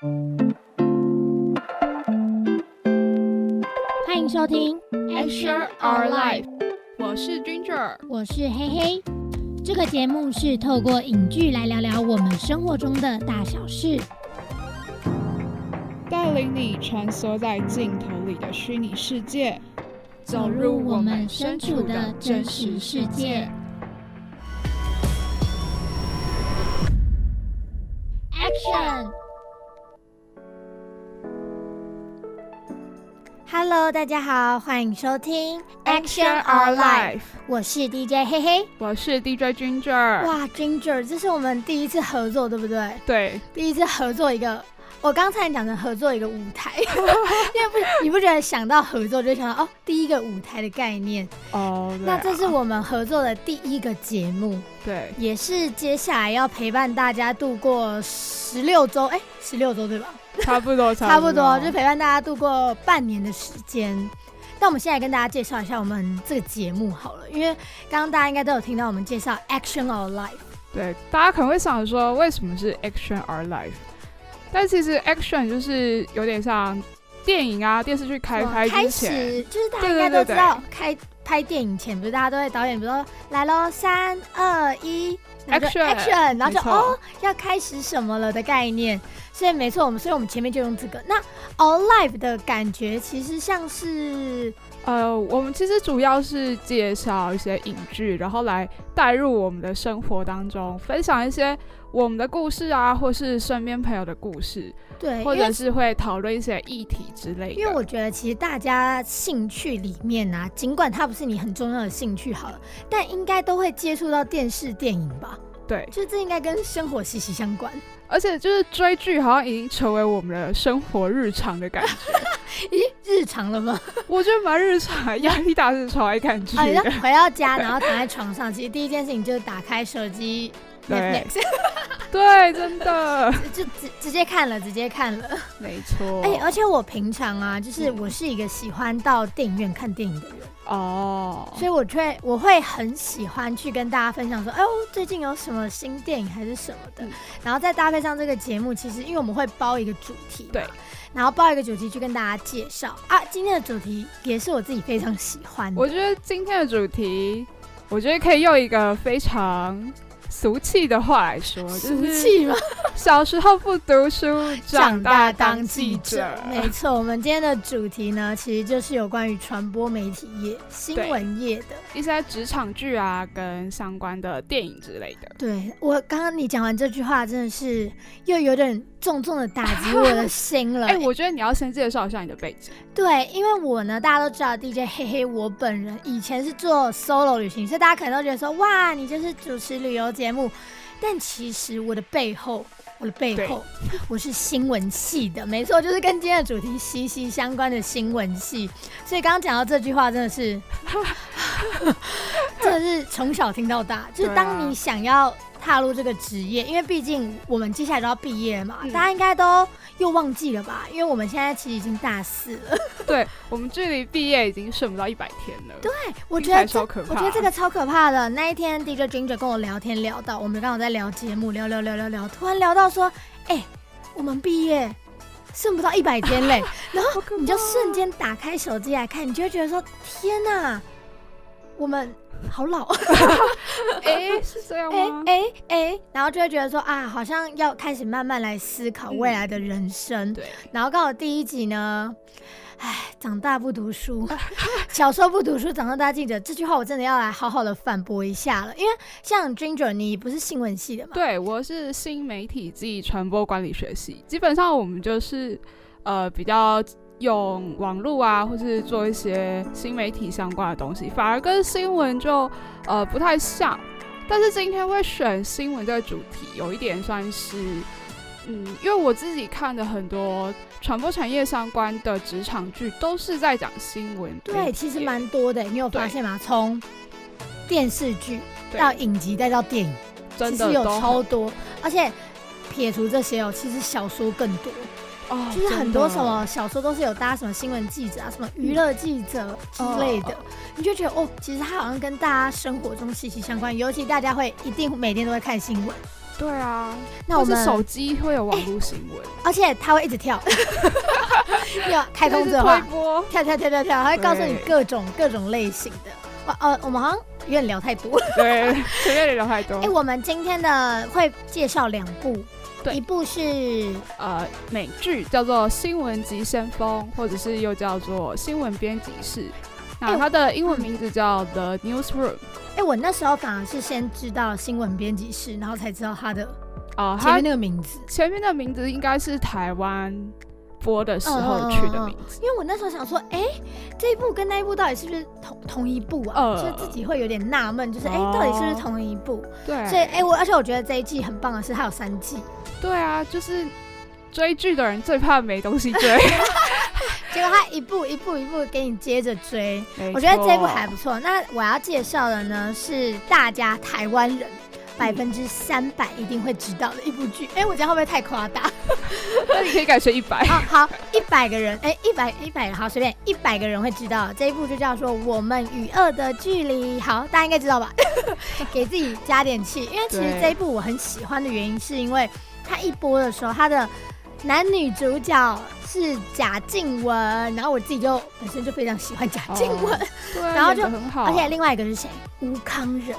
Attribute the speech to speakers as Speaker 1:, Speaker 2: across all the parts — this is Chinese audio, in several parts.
Speaker 1: 欢迎收听
Speaker 2: Share Our Life，我是 Ginger，
Speaker 1: 我是黑黑。这个节目是透过影剧来聊聊我们生活中的大小事，
Speaker 2: 带领你穿梭在镜头里的虚拟世界，
Speaker 1: 走入我们身处的真实世界。Action！Hello，大家好，欢迎收听
Speaker 2: Action Our Life，
Speaker 1: 我是 DJ 嘿嘿，
Speaker 2: 我是 DJ Ginger。
Speaker 1: 哇，Ginger，这是我们第一次合作，对不对？
Speaker 2: 对，
Speaker 1: 第一次合作一个，我刚才讲的合作一个舞台，因为不，你不觉得想到合作就想到哦，第一个舞台的概念
Speaker 2: 哦。
Speaker 1: 那这是我们合作的第一个节目，
Speaker 2: 对，
Speaker 1: 也是接下来要陪伴大家度过十六周，哎，十六周对吧？
Speaker 2: 差不多，
Speaker 1: 差
Speaker 2: 不多，
Speaker 1: 就陪伴大家度过半年的时间。那我们现在跟大家介绍一下我们这个节目好了，因为刚刚大家应该都有听到我们介绍 Action Our Life。
Speaker 2: 对，大家可能会想说，为什么是 Action Our Life？但其实 Action 就是有点像电影啊、电视剧开拍之前，
Speaker 1: 就是大家应该都知道，开拍电影前不是大家都会导演，比如说来喽，三二一。
Speaker 2: action，
Speaker 1: 然后就哦，要开始什么了的概念，所以没错，我们所以我们前面就用这个。那 all life 的感觉其实像是，
Speaker 2: 呃，我们其实主要是介绍一些影剧，然后来带入我们的生活当中，分享一些我们的故事啊，或是身边朋友的故事。
Speaker 1: 对，
Speaker 2: 或者是会讨论一些议题之类的。
Speaker 1: 因为我觉得其实大家兴趣里面啊，尽管它不是你很重要的兴趣好了，但应该都会接触到电视电影吧？
Speaker 2: 对，
Speaker 1: 就这应该跟生活息息相关。
Speaker 2: 而且就是追剧好像已经成为我们的生活日常的感觉。
Speaker 1: 咦，日常了吗？
Speaker 2: 我觉得蛮日常，压力大是超爱看剧。
Speaker 1: 回到家然后躺在床上，其实第一件事情就是打开手机。
Speaker 2: 对，对，真的，
Speaker 1: 就直直接看了，直接看了，
Speaker 2: 没错。
Speaker 1: 哎，而且我平常啊，就是我是一个喜欢到电影院看电影的人
Speaker 2: 哦，
Speaker 1: 所以我却我会很喜欢去跟大家分享说，哎呦，最近有什么新电影还是什么的，然后再搭配上这个节目，其实因为我们会包一个主题，
Speaker 2: 对，
Speaker 1: 然后包一个主题去跟大家介绍啊。今天的主题也是我自己非常喜欢，
Speaker 2: 我觉得今天的主题，我觉得可以用一个非常。俗气的话来说，
Speaker 1: 俗气吗？
Speaker 2: 小时候不读书，长大当记者。
Speaker 1: 没错，我们今天的主题呢，其实就是有关于传播媒体业、新闻业的
Speaker 2: 一些职场剧啊，跟相关的电影之类的。
Speaker 1: 对我刚刚你讲完这句话，真的是又有点。重重的打击我的心了。
Speaker 2: 哎，我觉得你要先介绍一下你的背景。
Speaker 1: 对，因为我呢，大家都知道 DJ 嘿嘿，我本人以前是做 solo 旅行，所以大家可能都觉得说，哇，你就是主持旅游节目。但其实我的背后，我的背后，我是新闻系的，没错，就是跟今天的主题息息相关的新闻系。所以刚刚讲到这句话，真的是，真的是从小听到大，就是当你想要。踏入这个职业，因为毕竟我们接下来都要毕业嘛，大家应该都又忘记了吧？因为我们现在其实已经大四了，
Speaker 2: 对我们距离毕业已经剩不到一百天了。
Speaker 1: 对，我觉得
Speaker 2: 超可怕。
Speaker 1: 我觉得这个超可怕的。那一天，DJ Ginger 跟我聊天聊到，我们刚好在聊节目，聊聊聊聊聊，突然聊到说，哎，我们毕业剩不到一百天嘞，然后你就瞬间打开手机来看，你就会觉得说，天哪，我们。好老，
Speaker 2: 哎，是这样吗？
Speaker 1: 哎哎，然后就会觉得说啊，好像要开始慢慢来思考未来的人生。
Speaker 2: 对，
Speaker 1: 然后刚好第一集呢，哎，长大不读书，小时候不读书，长到大当记者，这句话我真的要来好好的反驳一下了。因为像 Ginger，你不是新闻系的吗？
Speaker 2: 对，我是新媒体暨传播管理学系，基本上我们就是呃比较。用网络啊，或是做一些新媒体相关的东西，反而跟新闻就呃不太像。但是今天会选新闻这个主题，有一点算是，嗯，因为我自己看的很多传播产业相关的职场剧，都是在讲新闻。
Speaker 1: 对，其实蛮多的，你有发现吗？从电视剧到影集再到电影，
Speaker 2: 其
Speaker 1: 实有超多。而且撇除这些哦，其实小说更多。
Speaker 2: 哦，
Speaker 1: 就是很多什么小说都是有搭什么新闻记者啊，什么娱乐记者之类的，你就觉得哦，其实它好像跟大家生活中息息相关。尤其大家会一定每天都会看新闻，
Speaker 2: 对啊，
Speaker 1: 那我们
Speaker 2: 手机会有网络新闻，
Speaker 1: 而且它会一直跳，要开通的话，跳跳跳跳跳，它会告诉你各种各种类型的。哇，呃，我们好像有点聊太多。了，
Speaker 2: 对，随便聊太多。
Speaker 1: 哎，我们今天的会介绍两部，一部是
Speaker 2: 呃美剧，叫做《新闻急先锋》，或者是又叫做《新闻编辑室》。那它的英文名字叫 The Newsroom。
Speaker 1: 哎，我那时候反而是先知道新闻编辑室，然后才知道它的哦，前面那个名字。
Speaker 2: 前面的名字应该是台湾播的时候取的名字。
Speaker 1: 因为我那时候想说，哎，这一部跟那一部到底是不是同同一部啊？所以自己会有点纳闷，就是哎，到底是不是同一部？
Speaker 2: 对。
Speaker 1: 所以哎，我而且我觉得这一季很棒的是它有三季。
Speaker 2: 对啊，就是追剧的人最怕没东西追。
Speaker 1: 结果他一步一步一步给你接着追，我觉得这部还不错。那我要介绍的呢是大家台湾人百分之三百一定会知道的一部剧。哎，我这样会不会太夸大？
Speaker 2: 那你可以改成一百。
Speaker 1: 好，好，一百个人，哎，一百一百，好，随便，一百个人会知道这一部就叫做《我们与恶的距离》。好，大家应该知道吧？给自己加点气，因为其实这一部我很喜欢的原因是因为它一播的时候，它的。男女主角是贾静雯，然后我自己就本身就非常喜欢贾静雯，
Speaker 2: 对，
Speaker 1: 然后就
Speaker 2: 很好。
Speaker 1: 而且另外一个是谁？吴康仁，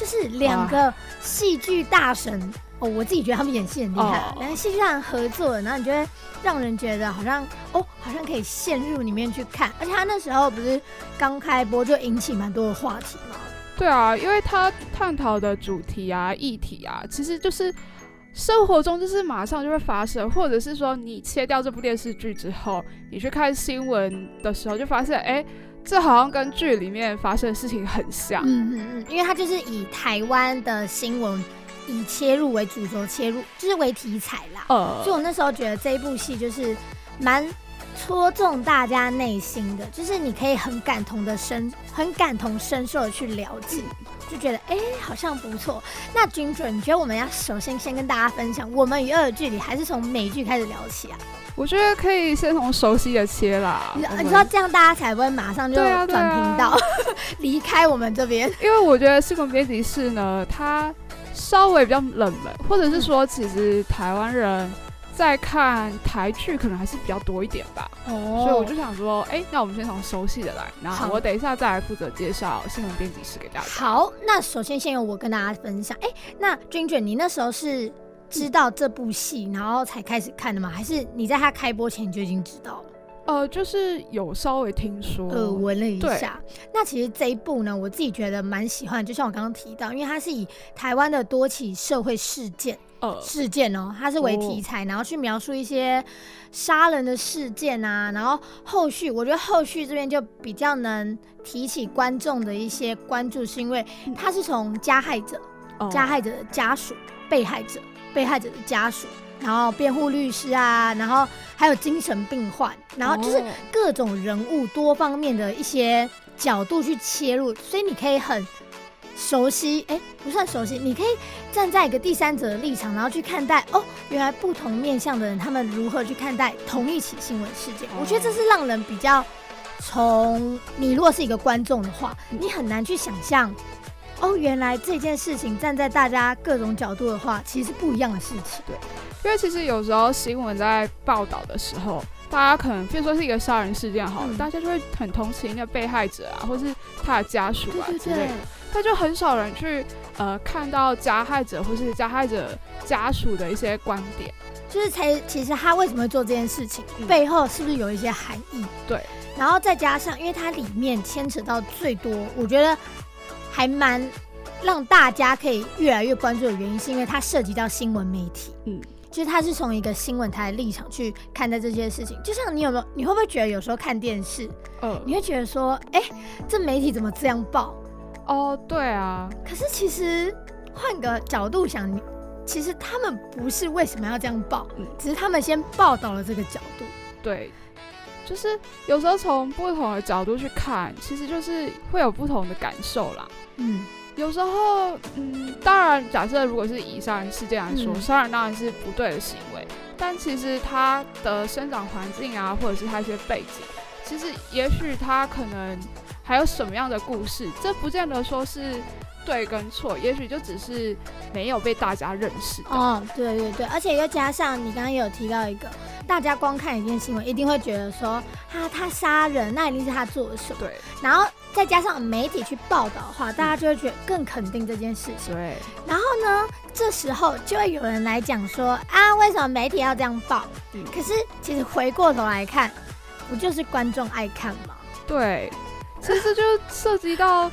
Speaker 1: 就是两个戏剧大神哦，我自己觉得他们演戏很厉害，两个戏剧大神合作，然后你觉得让人觉得好像哦，好像可以陷入里面去看。而且他那时候不是刚开播就引起蛮多的话题吗？
Speaker 2: 对啊，因为他探讨的主题啊、议题啊，其实就是。生活中就是马上就会发生，或者是说你切掉这部电视剧之后，你去看新闻的时候，就发现，哎，这好像跟剧里面发生的事情很像。
Speaker 1: 嗯嗯嗯，因为它就是以台湾的新闻以切入为主轴切入，就是为题材啦。呃，所以我那时候觉得这一部戏就是蛮戳中大家内心的，就是你可以很感同的深，很感同身受的去了解。就觉得哎，好像不错。那君准，你觉得我们要首先先跟大家分享我们与恶的距离，还是从美剧开始聊起啊？
Speaker 2: 我觉得可以先从熟悉的切啦。
Speaker 1: 你知道这样大家才不会马上就转频道 离开我们这边。
Speaker 2: 因为我觉得新闻编辑室呢，它稍微比较冷门，或者是说其实台湾人。再看台剧可能还是比较多一点吧，哦，所以我就想说，哎，那我们先从熟悉的来，然后我等一下再来负责介绍新闻编辑室给大家。
Speaker 1: 好，那首先先由我跟大家分享，哎，那君君，你那时候是知道这部戏，然后才开始看的吗？还是你在它开播前就已经知道了？
Speaker 2: 呃，就是有稍微听说，
Speaker 1: 耳闻了一下。那其实这一部呢，我自己觉得蛮喜欢，就像我刚刚提到，因为它是以台湾的多起社会事件。事件哦，它是为题材，然后去描述一些杀人的事件啊，然后后续我觉得后续这边就比较能提起观众的一些关注，是因为它是从加害者、加害者的家属、被害者、被害者的家属，然后辩护律师啊，然后还有精神病患，然后就是各种人物多方面的一些角度去切入，所以你可以很。熟悉哎，不算熟悉，你可以站在一个第三者的立场，然后去看待哦，原来不同面向的人他们如何去看待同一起新闻事件。我觉得这是让人比较从你如果是一个观众的话，你很难去想象哦，原来这件事情站在大家各种角度的话，其实是不一样的事情。
Speaker 2: 对，因为其实有时候新闻在报道的时候，大家可能比如说是一个杀人事件好了，大家就会很同情那个被害者啊，或是他的家属啊之类的。他就很少人去呃看到加害者或是加害者家属的一些观点，
Speaker 1: 就是才其实他为什么会做这件事情，背后是不是有一些含义？
Speaker 2: 对，
Speaker 1: 然后再加上，因为它里面牵扯到最多，我觉得还蛮让大家可以越来越关注的原因，是因为它涉及到新闻媒体，嗯，其实他是从一个新闻台的立场去看待这些事情。就像你有没有，你会不会觉得有时候看电视，嗯，你会觉得说，哎，这媒体怎么这样报？
Speaker 2: 哦，对啊。
Speaker 1: 可是其实换个角度想，其实他们不是为什么要这样报，嗯只是他们先报道了这个角度。
Speaker 2: 对，就是有时候从不同的角度去看，其实就是会有不同的感受啦。嗯，有时候，嗯，当然，假设如果是以杀人事件来说，杀人当然是不对的行为，但其实他的生长环境啊，或者是他一些背景，其实也许他可能。还有什么样的故事？这不见得说是对跟错，也许就只是没有被大家认识。
Speaker 1: 哦，对对对，而且又加上你刚刚有提到一个，大家光看一件新闻，一定会觉得说，他他杀人，那一定是他做的什么。
Speaker 2: 对，
Speaker 1: 然后再加上媒体去报道的话，大家就会觉得更肯定这件事情。
Speaker 2: 对，
Speaker 1: 然后呢，这时候就会有人来讲说，啊，为什么媒体要这样报？
Speaker 2: 嗯
Speaker 1: 可是其实回过头来看，不就是观众爱看吗？
Speaker 2: 对，其实就涉及到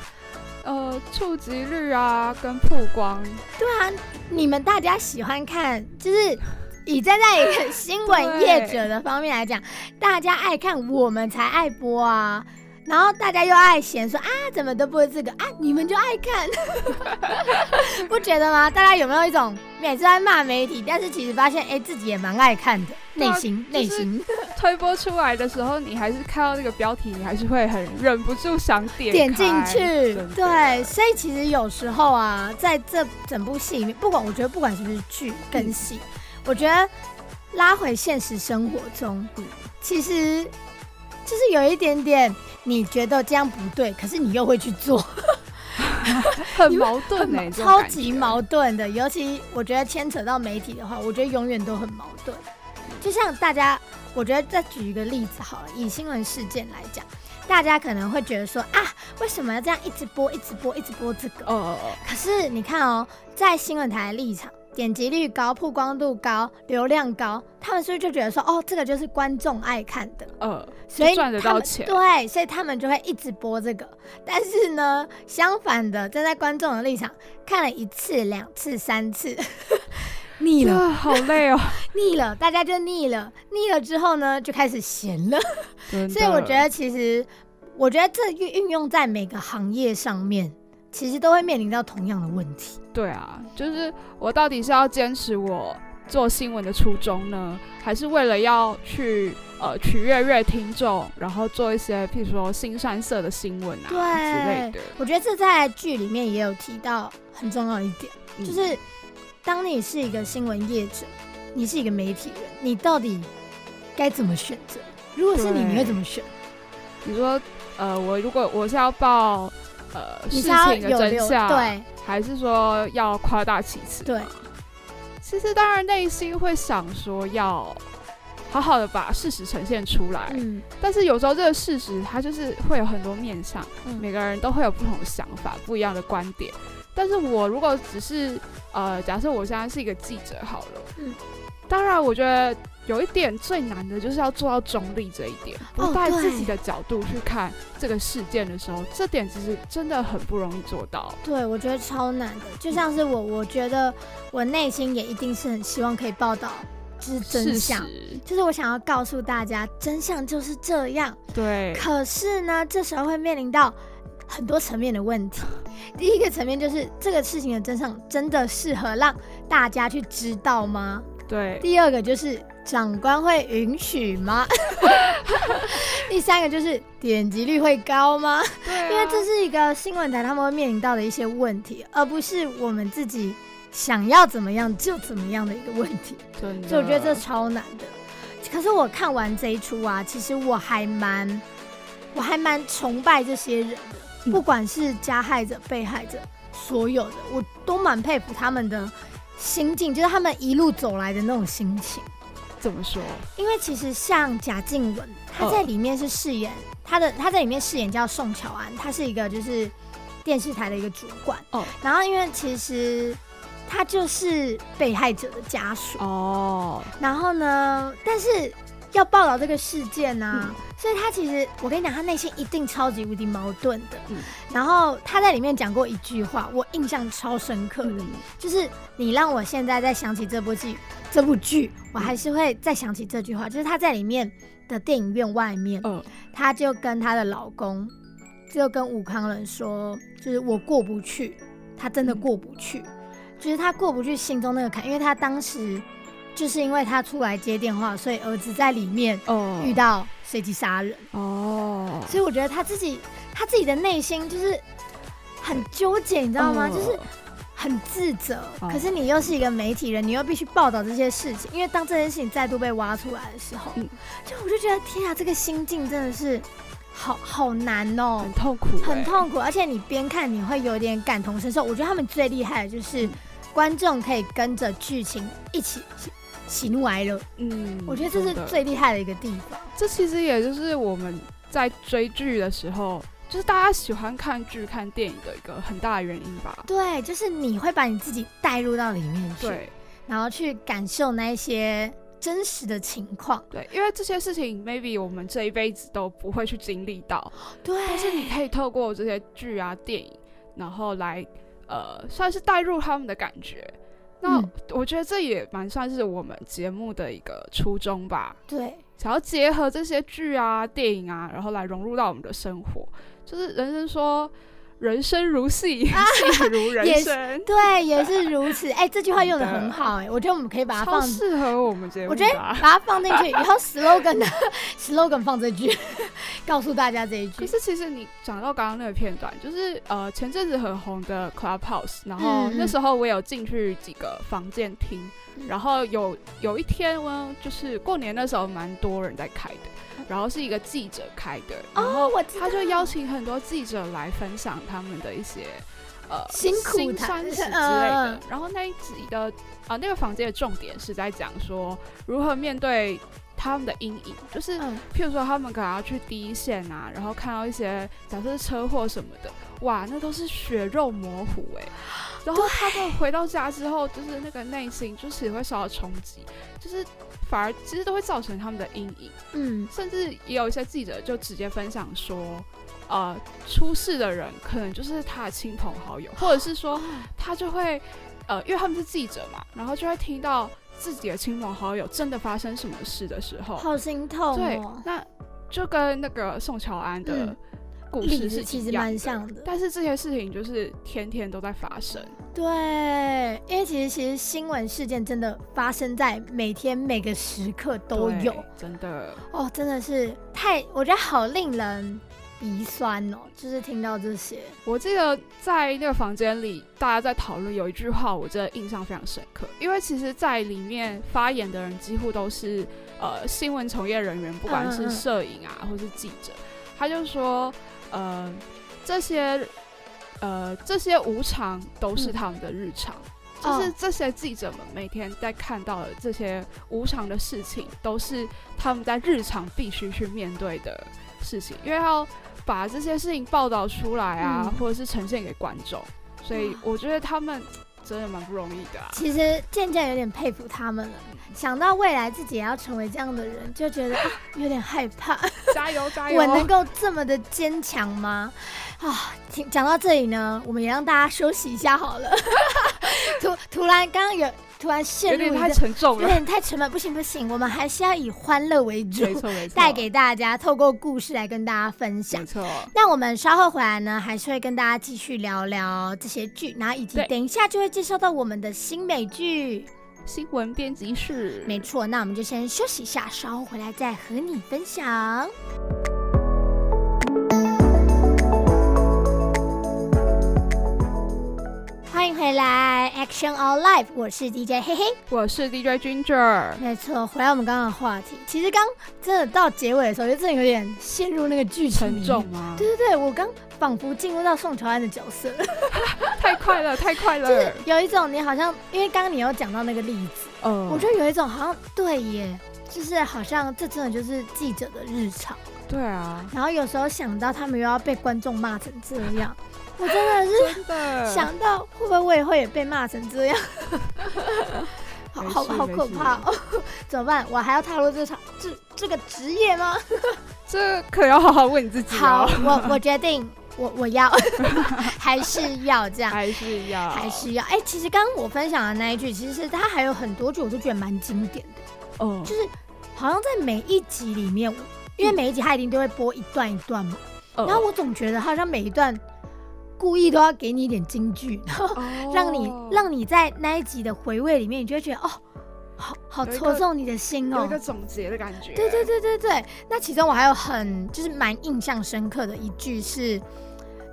Speaker 2: 呃触及率啊跟曝光。
Speaker 1: 对啊，你们大家喜欢看，就是以站在一个新闻业者的方面来讲，大家爱看，我们才爱播啊。然后大家又爱嫌说啊，怎么都不是这个啊？你们就爱看，不觉得吗？大家有没有一种每次在骂媒体，但是其实发现哎、自己也蛮爱看的，内心
Speaker 2: 就是
Speaker 1: 内心。
Speaker 2: 推播出来的时候，你还是看到那个标题，你还是会很忍不住想点
Speaker 1: 点进去对，所以其实有时候啊，在这整部戏里面，不管我觉得不管是不是剧跟戏，我觉得拉回现实生活中，
Speaker 2: 嗯。
Speaker 1: 其实就是有一点点你觉得这样不对，可是你又会去做，
Speaker 2: 很矛盾
Speaker 1: 很
Speaker 2: 哎、这种
Speaker 1: 超级矛盾的。尤其我觉得牵扯到媒体的话，我觉得永远都很矛盾。就像大家，我觉得再举一个例子好了，以新闻事件来讲，大家可能会觉得说啊，为什么要这样一直播、一直播、一直播这个？
Speaker 2: 哦哦哦，
Speaker 1: 可是你看哦，在新闻台的立场，点击率高、曝光度高、流量高，他们是不是就觉得说，哦，这个就是观众爱看的，
Speaker 2: 呃，
Speaker 1: 所以
Speaker 2: 赚得到钱。
Speaker 1: 对，所以他们就会一直播这个。但是呢，相反的，站在观众的立场，看了一次、两次、三次，腻了，
Speaker 2: 啊，好累哦，
Speaker 1: 腻了，大家就腻了，腻了之后呢，就开始闲了。所以我觉得，其实我觉得这运运用在每个行业上面，其实都会面临到同样的问题。
Speaker 2: 对啊，就是我到底是要坚持我做新闻的初衷呢，还是为了要去呃取悦悦听众，然后做一些譬如说新山色的新闻啊
Speaker 1: 对
Speaker 2: 之类的，
Speaker 1: 我觉得这在剧里面也有提到很重要一点，
Speaker 2: 嗯
Speaker 1: 就是当你是一个新闻业者，你是一个媒体人，你到底该怎么选择？如果是你，你会怎么选？
Speaker 2: 你说呃，我如果我是要报呃事情的真相，，
Speaker 1: 对。
Speaker 2: 还是说要夸大其词？
Speaker 1: 对，
Speaker 2: 其实当然内心会想说要好好的把事实呈现出来，
Speaker 1: 嗯。
Speaker 2: 但是有时候这个事实它就是会有很多面向，
Speaker 1: 嗯。
Speaker 2: 每个人都会有不同的想法、不一样的观点。但是我如果只是呃，假设我现在是一个记者好了，
Speaker 1: 嗯。
Speaker 2: 当然我觉得有一点最难的就是要做到中立这一点，不
Speaker 1: 哦
Speaker 2: 带自己的角度去看这个事件的时候，这点其实真的很不容易做到。
Speaker 1: 对，我觉得超难的。就像是我，我觉得我内心也一定是很希望可以报道，就是真相，就是我想要告诉大家，真相就是这样。
Speaker 2: 对，
Speaker 1: 可是呢，这时候会面临到很多层面的问题。第一个层面就是这个事情的真相真的适合让大家去知道吗？
Speaker 2: 对，
Speaker 1: 第二个就是长官会允许吗？第三个就是点击率会高吗？因为这是一个新闻台他们会面临到的一些问题，而不是我们自己想要怎么样就怎么样的一个问题。所以我觉得这超难的。可是我看完这一出啊，其实我还蛮，我还蛮崇拜这些人的，
Speaker 2: 嗯
Speaker 1: 不管是加害者、被害者，所有的我都蛮佩服他们的心境，就是他们一路走来的那种心情。
Speaker 2: 怎么说？
Speaker 1: 因为其实像贾静雯，她在里面是饰演她的，她在里面饰演叫宋乔安，她是一个就是电视台的一个主管。
Speaker 2: 哦
Speaker 1: 然后因为其实她就是被害者的家属。
Speaker 2: 哦，
Speaker 1: 然后呢，但是要报道这个事件呢、
Speaker 2: 嗯。
Speaker 1: 所以他其实我跟你讲，他内心一定超级无敌矛盾的。
Speaker 2: 嗯。
Speaker 1: 然后他在里面讲过一句话，我印象超深刻的，
Speaker 2: 嗯。
Speaker 1: 就是你让我现在再想起这部剧，这部剧我还是会再想起这句话，就是他在里面的电影院外面，
Speaker 2: 嗯。
Speaker 1: 她就跟她的老公，就跟武康人说，就是我过不去，他真的过不去，就是他过不去心中那个坎，因为他当时就是因为他出来接电话，所以儿子在里面
Speaker 2: 哦，
Speaker 1: 遇到随机杀人，
Speaker 2: 哦，
Speaker 1: 所以我觉得他自己他自己的内心就是很纠结，你知道吗？
Speaker 2: 哦。
Speaker 1: 就是很自责，
Speaker 2: 哦。
Speaker 1: 可是你又是一个媒体人，你又必须报道这些事情，因为当这件事情再度被挖出来的时候，
Speaker 2: 嗯。
Speaker 1: 就我就觉得天啊，这个心境真的是好好难哦，
Speaker 2: 很痛苦，
Speaker 1: 很痛苦，而且你边看你会有点感同身受。我觉得他们最厉害的就是观众可以跟着剧情一起喜怒哀乐。嗯，我觉得这是最厉害的一个地方。
Speaker 2: 这其实也就是我们在追剧的时候。就是大家喜欢看剧、看电影的一个很大的原因吧。
Speaker 1: 对，就是你会把你自己带入到里面去，
Speaker 2: 对，
Speaker 1: 然后去感受那一些真实的情况。
Speaker 2: 对，因为这些事情 maybe 我们这一辈子都不会去经历到。
Speaker 1: 对。
Speaker 2: 但是你可以透过这些剧啊、电影，然后来呃，算是带入他们的感觉。那我觉得这也蛮算是我们节目的一个初衷吧。
Speaker 1: 对。
Speaker 2: 想要结合这些剧啊、电影啊，然后来融入到我们的生活。就是人生说，人生如戏，戏如人生，
Speaker 1: 对，也是如此。哎，这句话用的很好，哎，我觉得我们可以把它放
Speaker 2: 适合我们节目。
Speaker 1: 我觉得把它放进去以后，slogan 的 slogan 放这句，告诉大家这一句。
Speaker 2: 可是其实你讲到刚刚那个片段，就是呃前阵子很红的 Clubhouse，然后那时候我有进去几个房间听，然后有有一天呢，就是过年那时候蛮多人在开的。然后是一个记者开的，然后他就邀请很多记者来分享他们的一些呃
Speaker 1: 辛苦、
Speaker 2: 辛酸史之类的。然后那一集的啊那个房间的重点是在讲说如何面对他们的阴影，就是譬如说他们可能要去第一线啊，然后看到一些假设是车祸什么的，哇，那都是血肉模糊哎。然后他们回到家之后，就是那个内心就是会受到冲击，就是反而其实都会造成他们的阴影。嗯，甚至也有一些记者就直接分享说，呃，出事的人可能就是他的亲朋好友，或者是说他就会，呃，因为他们是记者嘛，然后就会听到自己的亲朋好友真的发生什么事的时候，
Speaker 1: 好心痛。
Speaker 2: 对，那就跟那个宋乔安的。故事是
Speaker 1: 其实蛮像的，
Speaker 2: 但是这些事情就是天天都在发生。
Speaker 1: 对，因为其实其实新闻事件真的发生在每天每个时刻都有，
Speaker 2: 真的
Speaker 1: 哦，真的是太我觉得好令人鼻酸哦，就是听到这些。
Speaker 2: 我记得在那个房间里，大家在讨论有一句话，我真的印象非常深刻，因为其实，在里面发言的人几乎都是呃新闻从业人员，不管是摄影啊，或是记者，他就说。呃，这些呃这些无常都是他们的日常，就是这些记者们每天在看到的这些无常的事情，都是他们在日常必须去面对的事情，因为要把这些事情报道出来啊，或者是呈现给观众，所以我觉得他们真的蛮不容易的。
Speaker 1: 其实渐渐有点佩服他们了。想到未来自己也要成为这样的人，就觉得啊有点害怕。
Speaker 2: 加油 加油！
Speaker 1: 我能够这么的坚强吗？啊，讲到这里呢，我们也让大家休息一下好了。突突然刚刚有突然陷入
Speaker 2: 有点太沉重了，
Speaker 1: 有点太沉闷，不行不行，我们还是要以欢乐为主，
Speaker 2: 没错没错，
Speaker 1: 带给大家透过故事来跟大家分享。
Speaker 2: 没错。
Speaker 1: 那我们稍后回来呢，还是会跟大家继续聊聊这些剧，然后以及等一下就会介绍到我们的新美剧。
Speaker 2: 新闻编辑室，
Speaker 1: 没错，那我们就先休息一下，稍后回来再和你分享。欢迎回来，Action All Life，我是 DJ 嘿嘿，
Speaker 2: 我是 DJ Ginger。
Speaker 1: 没错，回来我们刚刚的话题，其实刚真的到结尾的时候，就真的有点陷入那个剧情
Speaker 2: 沉重吗？
Speaker 1: 对对对，我刚。仿佛进入到宋乔安的角色，
Speaker 2: 太快了，太快了！
Speaker 1: 就是有一种你好像，因为刚刚你有讲到那个例子，嗯，我觉得有一种好像对耶，就是好像这真的就是记者的日常。
Speaker 2: 对啊，
Speaker 1: 然后有时候想到他们又要被观众骂成这样，我真的是想到会不会我以后也被骂成这样，好好好可怕哦！怎么办？我还要踏入这场这这个职业吗？
Speaker 2: 这可要好好问你自己
Speaker 1: 好，我我决定。我我要还是要这样，
Speaker 2: 还是要
Speaker 1: 还是要哎，其实刚刚我分享的那一句，其实它还有很多句，我都觉得蛮经典的。哦，就是好像在每一集里面，因为每一集它一定都会播一段一段嘛。然后我总觉得好像每一段故意都要给你一点金句，然后让你让你在那一集的回味里面，你就会觉得哦，好好戳中你的心
Speaker 2: 哦，有一个总结的感觉。
Speaker 1: 对对对对对。那其中我还有很就是蛮印象深刻的一句是。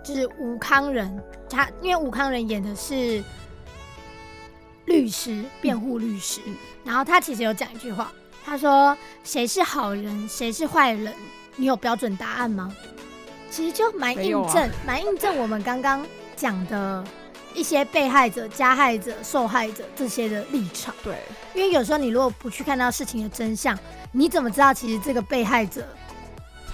Speaker 1: 就是吴康仁，他因为吴康仁演的是律师，辩护律师。然后他其实有讲一句话，他说：“谁是好人，谁是坏人，你有标准答案吗？其实就蛮印证，蛮、印证我们刚刚讲的一些被害者、加害者、受害者这些的立场。
Speaker 2: 对，
Speaker 1: 因为有时候你如果不去看到事情的真相，你怎么知道其实这个被害者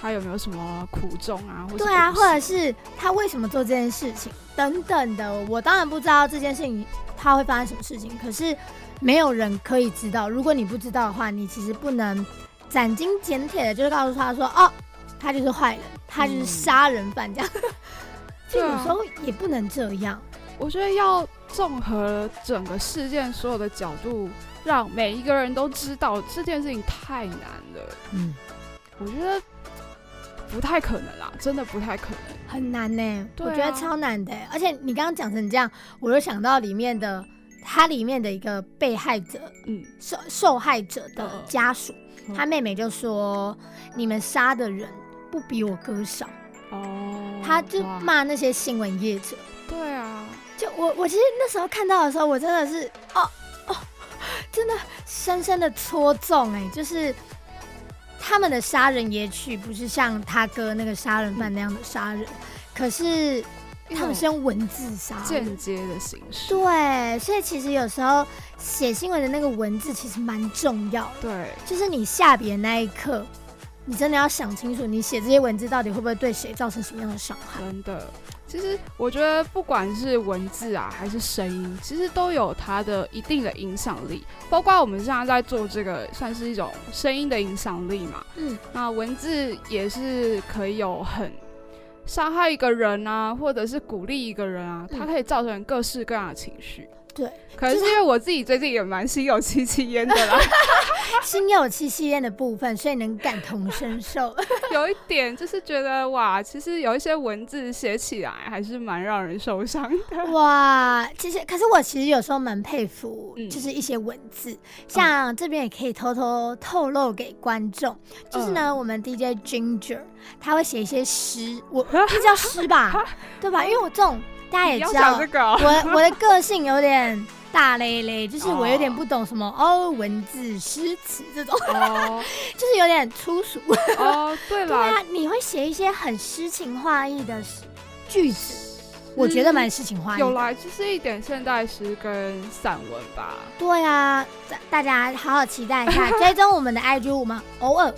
Speaker 2: 他有没有什么苦衷啊？或
Speaker 1: 对啊，或者是他为什么做这件事情等等的？我当然不知道这件事情他会发生什么事情，可是没有人可以知道。如果你不知道的话，你其实不能斩钉截铁的，就是告诉他说，哦，他就是坏人，他就是
Speaker 2: 嗯
Speaker 1: 杀人犯这样。就有时候也不能这样。
Speaker 2: 我觉得要综合整个事件所有的角度，让每一个人都知道这件事情太难了。
Speaker 1: 嗯，
Speaker 2: 我觉得不太可能啦，真的不太可能。
Speaker 1: 很难呢、我觉得超难的欸、而且你刚刚讲成这样，我就想到里面的他里面的一个被害者
Speaker 2: 嗯，
Speaker 1: 受受害者的
Speaker 2: 嗯
Speaker 1: 家属，
Speaker 2: 嗯
Speaker 1: 他妹妹就说：“你们杀的人不比我哥少。
Speaker 2: 哦，
Speaker 1: 他就骂那些新闻业者。
Speaker 2: 对啊，
Speaker 1: 就我我其实那时候看到的时候，我真的是哦哦，真的深深的戳中哎、就是他们的杀人也许不是像他哥那个杀人犯那样的杀人，可是他们是用文字杀
Speaker 2: 间。接的形式。
Speaker 1: 对，所以其实有时候写新闻的那个文字其实蛮重要的。
Speaker 2: 对，
Speaker 1: 就是你下笔的那一刻，你真的要想清楚，你写这些文字到底会不会对谁造成什么样的伤害。
Speaker 2: 真的。其实我觉得，不管是文字啊，还是声音，其实都有它的一定的影响力。包括我们现在在做这个，算是一种声音的影响力嘛。
Speaker 1: 嗯，
Speaker 2: 那文字也是可以有很伤害一个人啊，或者是鼓励一个人啊，
Speaker 1: 嗯
Speaker 2: 它可以造成各式各样的情绪。
Speaker 1: 对，
Speaker 2: 可能是因为我自己最近也蛮心有戚戚焉的啦，
Speaker 1: 心有戚戚焉的部分，所以能感同身受。
Speaker 2: 有一点就是觉得哇，其实有一些文字写起来还是蛮让人受伤的。
Speaker 1: 哇，其实可是我其实有时候蛮佩服，
Speaker 2: 嗯
Speaker 1: 就是一些文字，像这边也可以偷偷透露给观众，就是呢，我们 DJ Ginger 他会写一些诗，我 这叫诗吧，对吧？因为我这种大家也知道我我的个性有点大咧咧，就是我有点不懂什么哦文字诗词这种，
Speaker 2: 哦
Speaker 1: 就是有点粗俗。
Speaker 2: 哦，对
Speaker 1: 对，啊，你会写一些很诗情画意的句子，我觉得蛮诗情画意的。
Speaker 2: 有啦，就是一点现代诗跟散文吧。
Speaker 1: 对啊，大大家好好期待一下，追踪我们的 IG，我们偶尔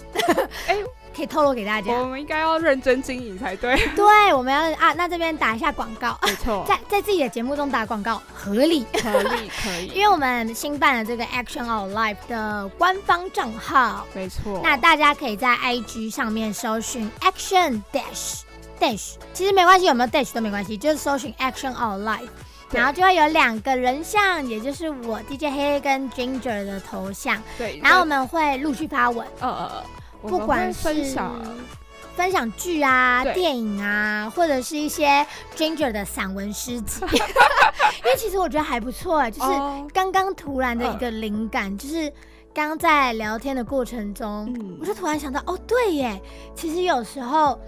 Speaker 2: 哎
Speaker 1: 可以透露给大家。
Speaker 2: 我们应该要认真经营才对。
Speaker 1: 对，我们要啊，那这边打一下广告，
Speaker 2: 没错，
Speaker 1: 在在自己的节目中打广告合理，
Speaker 2: 合理可以，
Speaker 1: 因为我们新办了这个 Action Our Life 的官方账号，
Speaker 2: 没错。
Speaker 1: 那大家可以在 IG 上面搜寻 Action Dash Dash，其实没关系，有没有 Dash 都没关系，就是搜寻 Action Our Life。然后就会有两个人像，也就是我 DJ 黑黑跟 Ginger 的头像，
Speaker 2: 对，
Speaker 1: 然后我们会陆续发文，
Speaker 2: 呃呃呃，
Speaker 1: 不管是
Speaker 2: 分享
Speaker 1: 分享剧啊、电影啊，或者是一些 Ginger 的散文诗集，因为其实我觉得还不错哎，就是
Speaker 2: 哦
Speaker 1: 刚刚突然的一个灵感，就是刚刚在聊天的过程中，
Speaker 2: 嗯
Speaker 1: 我就突然想到，哦，对耶，其实有时候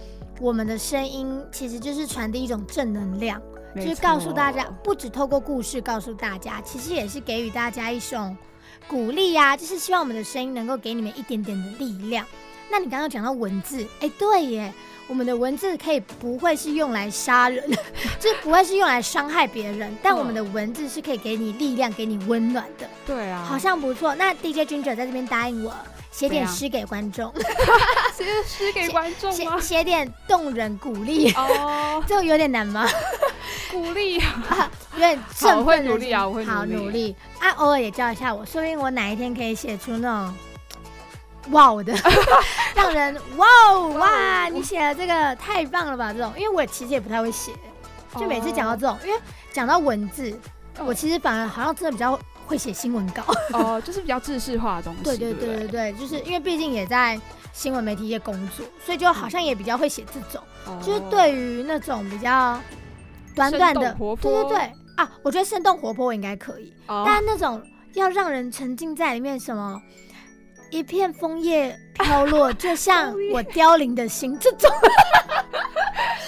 Speaker 1: 我们的声音其实就是传递一种正能量，就是告诉大家，不只透过故事告诉大家，其实也是给予大家一种鼓励呀、就是希望我们的声音能够给你们一点点的力量。那你刚刚讲到文字，哎，对耶，我们的文字可以不会是用来杀人，就是不会是用来伤害别人，但
Speaker 2: 嗯
Speaker 1: 我们的文字是可以给你力量、给你温暖的，
Speaker 2: 对啊，
Speaker 1: 好像不错。那 DJ 君者在这边答应我。写点诗给观众，
Speaker 2: 写诗给观众
Speaker 1: 写
Speaker 2: 吗？
Speaker 1: 写点动人鼓励，
Speaker 2: 哦，
Speaker 1: 这个有点难吗？
Speaker 2: 鼓励啊
Speaker 1: 有点振
Speaker 2: 好我会
Speaker 1: 奋的
Speaker 2: 努力啊
Speaker 1: 心好
Speaker 2: 我会努力
Speaker 1: 努力啊！偶尔也教一下我，说不定我哪一天可以写出那种哇哦的，让人哇哦哇！你写的这个太棒了吧？这种，因为我其实也不太会写，就每次讲到这种，因为讲到文字，
Speaker 2: 哦
Speaker 1: 我其实反而好像真的比较会写新闻稿。
Speaker 2: 哦，就是比较制式化的东西，
Speaker 1: 对对
Speaker 2: 不
Speaker 1: 对？对对，就是因为毕竟也在新闻媒体业工作，所以就好像也比较会写这种。
Speaker 2: 哦。
Speaker 1: 就是对于那种比较短短的，
Speaker 2: 活
Speaker 1: 对对对。啊，我觉得生动活泼我应该可以，
Speaker 2: 哦。
Speaker 1: 但那种要让人沉浸在里面，什么一片枫叶飘落，就像我凋零的心，这种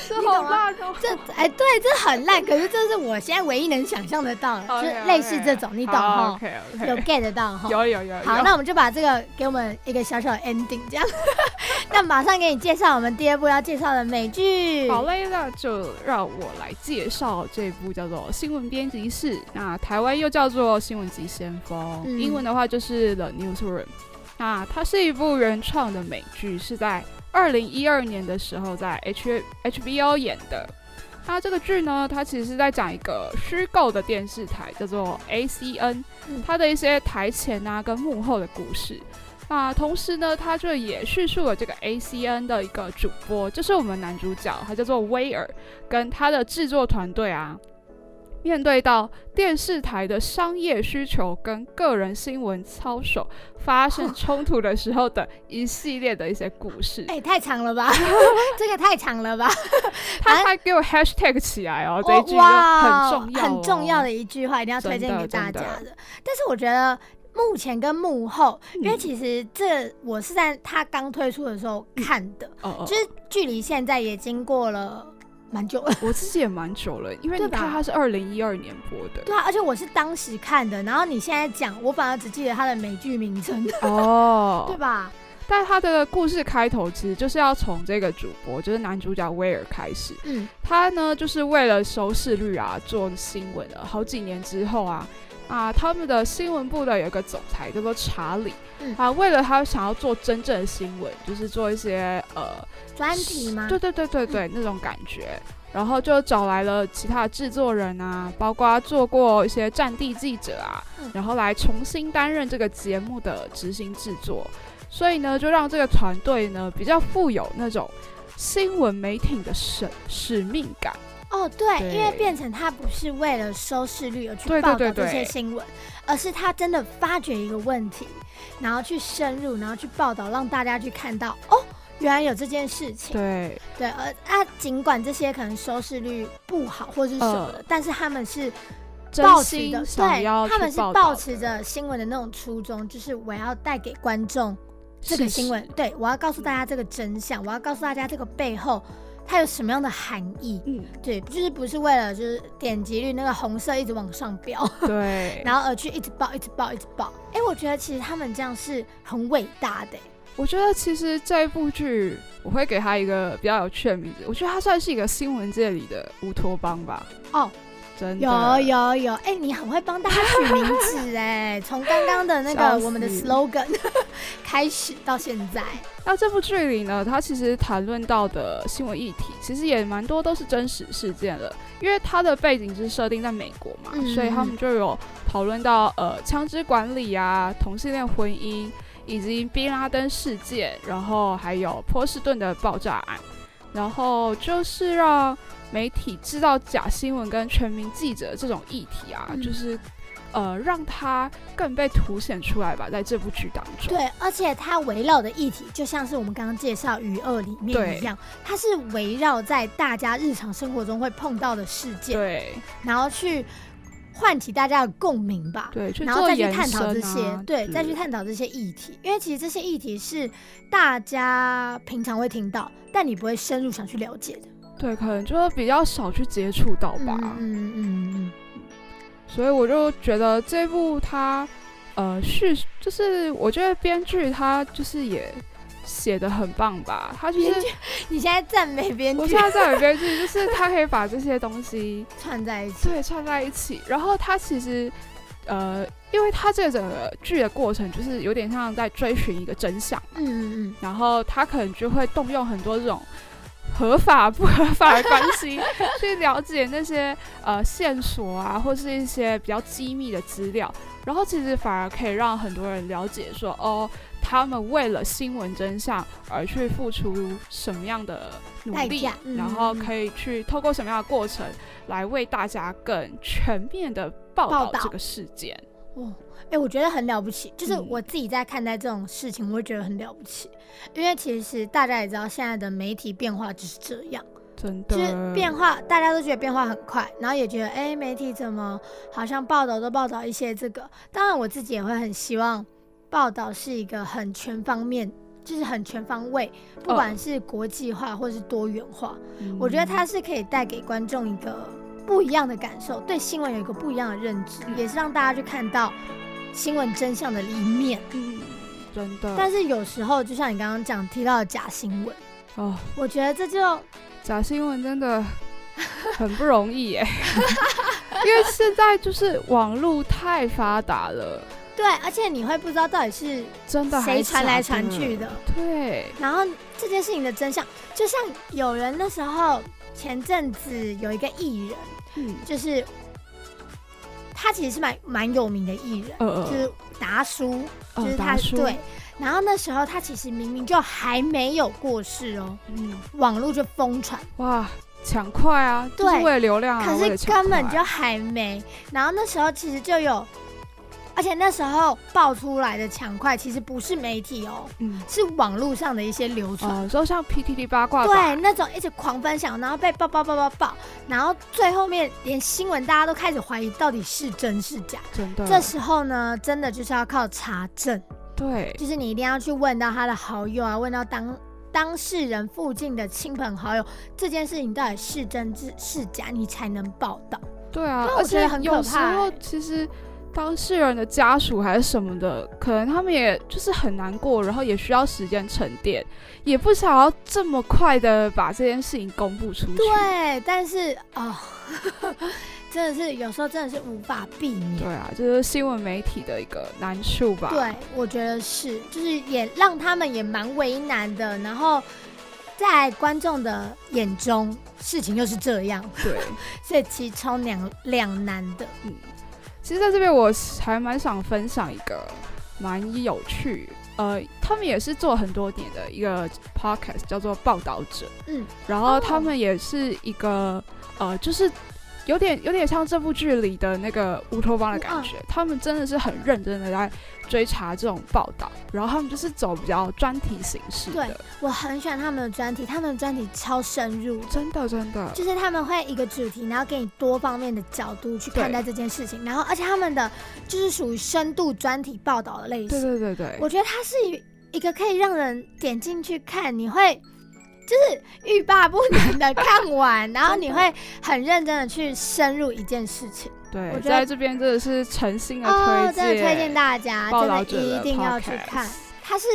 Speaker 2: 这
Speaker 1: 懂吗？
Speaker 2: 烂哦。
Speaker 1: 这哎，对，这很烂，可是这是我现在唯一能想象得到的，就是类似这种，你懂哈有 OK，get 到哈？
Speaker 2: 有有有有。
Speaker 1: 好，那我们就把这个给我们一个小小的 ending，这样。那马上给你介绍我们第二部要介绍的美剧。
Speaker 2: 好嘞，那就让我来介绍这部叫做《新闻编辑室》，那台湾又叫做《新闻急先锋》，
Speaker 1: 嗯
Speaker 2: 英文的话就是《The Newsroom》。那它是一部原创的美剧，是在二零一二年的时候在 H HBO 演的。那这个剧呢，它其实是在讲一个虚构的电视台，叫做 ACN，
Speaker 1: 嗯
Speaker 2: 它的一些台前啊跟幕后的故事。那同时呢，它就也叙述了这个 ACN 的一个主播，就是我们男主角，他叫做威尔，跟他的制作团队啊，面对到电视台的商业需求跟个人新闻操守发生冲突的时候的一系列的一些故事。
Speaker 1: 哎、太长了吧？这个太长了吧？
Speaker 2: 他还给我 hashtag 起来哦，这一句就很重要、哦，
Speaker 1: 很重要的一句话，一定要推荐给大家
Speaker 2: 真的
Speaker 1: 的。但是我觉得幕前跟幕后，
Speaker 2: 嗯
Speaker 1: 因为其实这我是在他刚推出的时候看的，
Speaker 2: 哦哦
Speaker 1: 就是距离现在也经过了蛮久了。
Speaker 2: 我自己也蛮久了，因为你看它是二零一二年播的。
Speaker 1: 对啊，而且我是当时看的，然后你现在讲，我反而只记得它的美剧名称，
Speaker 2: 哦，
Speaker 1: 对吧？
Speaker 2: 但他的故事开头其实就是要从这个主播，就是男主角威尔开始。
Speaker 1: 嗯
Speaker 2: 他呢，就是为了收视率啊，做新闻了。好几年之后啊，啊，他们的新闻部的有一个总裁叫做查理，
Speaker 1: 嗯
Speaker 2: 啊，为了他想要做真正的新闻，就是做一些呃
Speaker 1: 专题吗？
Speaker 2: 对对对对对，那种感觉。然后就找来了其他的制作人啊，包括做过一些战地记者啊，
Speaker 1: 嗯
Speaker 2: 然后来重新担任这个节目的执行制作。所以呢，就让这个团队呢比较富有那种新闻媒体的使使命感。
Speaker 1: 哦，对，
Speaker 2: 对
Speaker 1: 因为变成他不是为了收视率而去报道这些新闻，而是他真的发掘一个问题，然后去深入，然后去报道，让大家去看到哦，原来有这件事情。
Speaker 2: 对，
Speaker 1: 对，而啊，尽管这些可能收视率不好或是什么的，但是他们是
Speaker 2: 真
Speaker 1: 抱持着，
Speaker 2: 心想
Speaker 1: 对，他们是抱持着新闻的那种初衷，就是我要带给观众这个新闻
Speaker 2: 实，
Speaker 1: 对我要告诉大家这个真相，我要告诉大家这个背后它有什么样的含义。
Speaker 2: 嗯，
Speaker 1: 对，就是不是为了就是点击率那个红色一直往上飙，
Speaker 2: 对。
Speaker 1: 然后而去一直爆、一直爆、一直爆。哎，我觉得其实他们这样是很伟大的。
Speaker 2: 我觉得其实这一部剧，我会给他一个比较有趣的名字。我觉得它算是一个新闻界里的乌托邦吧。
Speaker 1: 哦，有有有，哎，你很会帮大家取名字哎，从刚刚的那个我们的 slogan 开始到现在，
Speaker 2: 那这部剧里呢，它其实谈论到的新闻议题，其实也蛮多都是真实事件了。因为它的背景是设定在美国嘛，
Speaker 1: 嗯。
Speaker 2: 所以他们就有讨论到呃枪支管理啊、同性恋婚姻，以及宾拉登事件，然后还有波士顿的爆炸案，然后就是让媒体制造假新闻跟全民记者这种议题啊，
Speaker 1: 嗯。
Speaker 2: 就是呃让它更被凸显出来吧，在这部剧当中。
Speaker 1: 对，而且它围绕的议题就像是我们刚刚介绍《余二》里面一样，它是围绕在大家日常生活中会碰到的事件，
Speaker 2: 对。
Speaker 1: 然后去唤起大家的共鸣吧。
Speaker 2: 对，去
Speaker 1: 然后再去探讨这些，
Speaker 2: 啊
Speaker 1: 对，再去探讨这些议题，因为其实这些议题是大家平常会听到，但你不会深入想去了解的，
Speaker 2: 对，可能就是比较少去接触到吧。
Speaker 1: 嗯嗯嗯嗯
Speaker 2: 所以我就觉得这部它呃叙就是我觉得编剧他就是也写的很棒吧，他就是
Speaker 1: 你现在赞美编剧
Speaker 2: 我现在赞美编剧，就是他可以把这些东西
Speaker 1: 串在一起，
Speaker 2: 对串在一起，然后他其实呃，因为他这个整个剧的过程就是有点像在追寻一个真相，
Speaker 1: 嗯嗯嗯，
Speaker 2: 然后他可能就会动用很多这种。合法不合法的关系，去了解那些呃线索啊，或是一些比较机密的资料，然后其实反而可以让很多人了解说，哦，他们为了新闻真相而去付出什么样的努力然后可以去透过什么样的过程来为大家更全面的报
Speaker 1: 道
Speaker 2: 这个事件。
Speaker 1: 哦，哎、我觉得很了不起，就是
Speaker 2: 嗯。
Speaker 1: 我自己在看待这种事情，我会觉得很了不起，因为其实大家也知道，现在的媒体变化就是这样，
Speaker 2: 真的，
Speaker 1: 就是变化，大家都觉得变化很快，然后也觉得，哎、媒体怎么好像报道都报道一些这个，当然我自己也会很希望报道是一个很全方面。就是很全方位，不管是国际化或是多元化，
Speaker 2: 嗯。
Speaker 1: 我觉得它是可以带给观众一个不一样的感受，对新闻有一个不一样的认知，
Speaker 2: 嗯
Speaker 1: 也是让大家去看到新闻真相的一面。
Speaker 2: 嗯，真的。
Speaker 1: 但是有时候，就像你刚刚讲提到的假新闻，
Speaker 2: 哦，
Speaker 1: 我觉得这就
Speaker 2: 假新闻真的 很不容易耶，因为现在就是网络太发达了，
Speaker 1: 对，而且你会不知道到底是
Speaker 2: 真的还
Speaker 1: 谁传来传去的。
Speaker 2: 对，
Speaker 1: 然后这件事情的真相，就像有人那时候前阵子有一个艺人，
Speaker 2: 嗯，
Speaker 1: 就是他其实是蛮蛮有名的艺人，
Speaker 2: 呃
Speaker 1: 就是达叔，
Speaker 2: 呃
Speaker 1: 就是他对。然后那时候他其实明明就还没有过世哦，
Speaker 2: 嗯，
Speaker 1: 网络就疯传，
Speaker 2: 哇，抢快啊，就是
Speaker 1: 对
Speaker 2: 为了流量啊，
Speaker 1: 可是根本就还没。然后那时候其实就有，而且那时候爆出来的抢快其实不是媒体哦，
Speaker 2: 嗯，
Speaker 1: 是网络上的一些流传。
Speaker 2: 哦，说像 PTT 八卦
Speaker 1: 对，那种一直狂分享，然后被爆爆爆爆爆，然后最后面连新闻大家都开始怀疑到底是真是假。
Speaker 2: 真的，
Speaker 1: 这时候呢，真的就是要靠查证，
Speaker 2: 对，
Speaker 1: 就是你一定要去问到他的好友啊，问到当当事人附近的亲朋好友，这件事情到底是真是是假，你才能报道。
Speaker 2: 对啊，
Speaker 1: 那我
Speaker 2: 而且
Speaker 1: 很可
Speaker 2: 有时候其实当事人的家属还是什么的，可能他们也就是很难过，然后也需要时间沉淀，也不想要这么快的把这件事情公布出去。
Speaker 1: 对，但是哦，真的是有时候真的是无法避免。
Speaker 2: 对啊，就是新闻媒体的一个难处吧。
Speaker 1: 对，我觉得是，就是也让他们也蛮为难的。然后在观众的眼中，事情又是这样，
Speaker 2: 对，
Speaker 1: 所以其实超两两难的。
Speaker 2: 嗯，其实在这边我还蛮想分享一个蛮有趣，呃，他们也是做很多年的一个 podcast，叫做报道者。
Speaker 1: 嗯，
Speaker 2: 然后他们也是一个、呃，就是有点有点像这部剧里的那个乌托邦的感觉。他们真的是很认真的在追查这种报道，然后他们就是走比较专题形式
Speaker 1: 对，我很喜欢他们的专题，他们的专题超深入，
Speaker 2: 真的真的，
Speaker 1: 就是他们会一个主题，然后给你多方面的角度去看待这件事情，然后而且他们的就是属于深度专题报道的类型。
Speaker 2: 对对对对，
Speaker 1: 我觉得它是一一个可以让人点进去看，你会就是欲罢不能的看完，然后你会很认真的去深入一件事情。
Speaker 2: 对，
Speaker 1: 我觉得
Speaker 2: 在这边真的是诚心的
Speaker 1: 哦，
Speaker 2: 推荐，
Speaker 1: 真的推荐大家，
Speaker 2: 报
Speaker 1: 真的一定要去看。它是